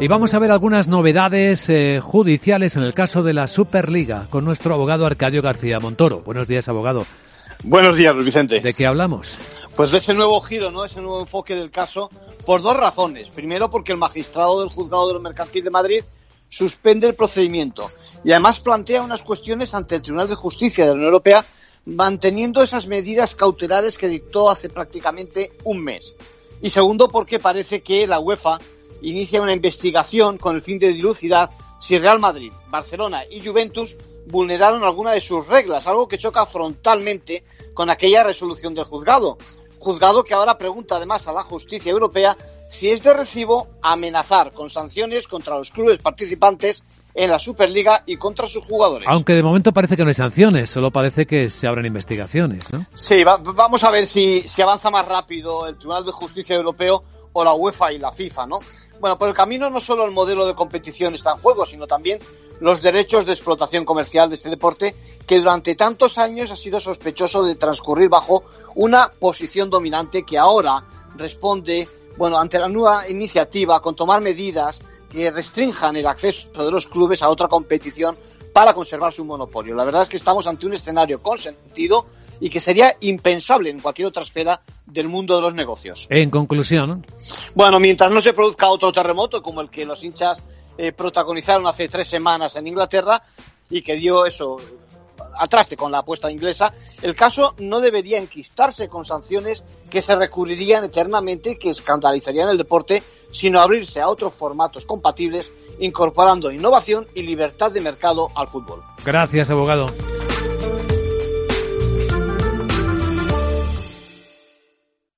Y vamos a ver algunas novedades eh, judiciales en el caso de la Superliga con nuestro abogado Arcadio García Montoro. Buenos días, abogado. Buenos días, Luis Vicente. ¿De qué hablamos? Pues de ese nuevo giro, ¿no? Ese nuevo enfoque del caso, por dos razones. Primero, porque el magistrado del Juzgado de lo Mercantil de Madrid suspende el procedimiento y además plantea unas cuestiones ante el Tribunal de Justicia de la Unión Europea manteniendo esas medidas cautelares que dictó hace prácticamente un mes. Y segundo, porque parece que la UEFA inicia una investigación con el fin de dilucidar si Real Madrid, Barcelona y Juventus vulneraron alguna de sus reglas, algo que choca frontalmente con aquella resolución del juzgado. Juzgado que ahora pregunta además a la justicia europea si es de recibo amenazar con sanciones contra los clubes participantes en la Superliga y contra sus jugadores. Aunque de momento parece que no hay sanciones, solo parece que se abren investigaciones, ¿no? Sí, vamos a ver si, si avanza más rápido el Tribunal de Justicia Europeo o la UEFA y la FIFA, ¿no? Bueno, por el camino no solo el modelo de competición está en juego, sino también los derechos de explotación comercial de este deporte, que durante tantos años ha sido sospechoso de transcurrir bajo una posición dominante que ahora responde, bueno, ante la nueva iniciativa con tomar medidas que restrinjan el acceso de los clubes a otra competición para conservar su monopolio. La verdad es que estamos ante un escenario con sentido y que sería impensable en cualquier otra esfera del mundo de los negocios. En conclusión. Bueno, mientras no se produzca otro terremoto como el que los hinchas eh, protagonizaron hace tres semanas en Inglaterra y que dio eso atraste con la apuesta inglesa, el caso no debería enquistarse con sanciones que se recurrirían eternamente y que escandalizarían el deporte, sino abrirse a otros formatos compatibles, incorporando innovación y libertad de mercado al fútbol. Gracias, abogado.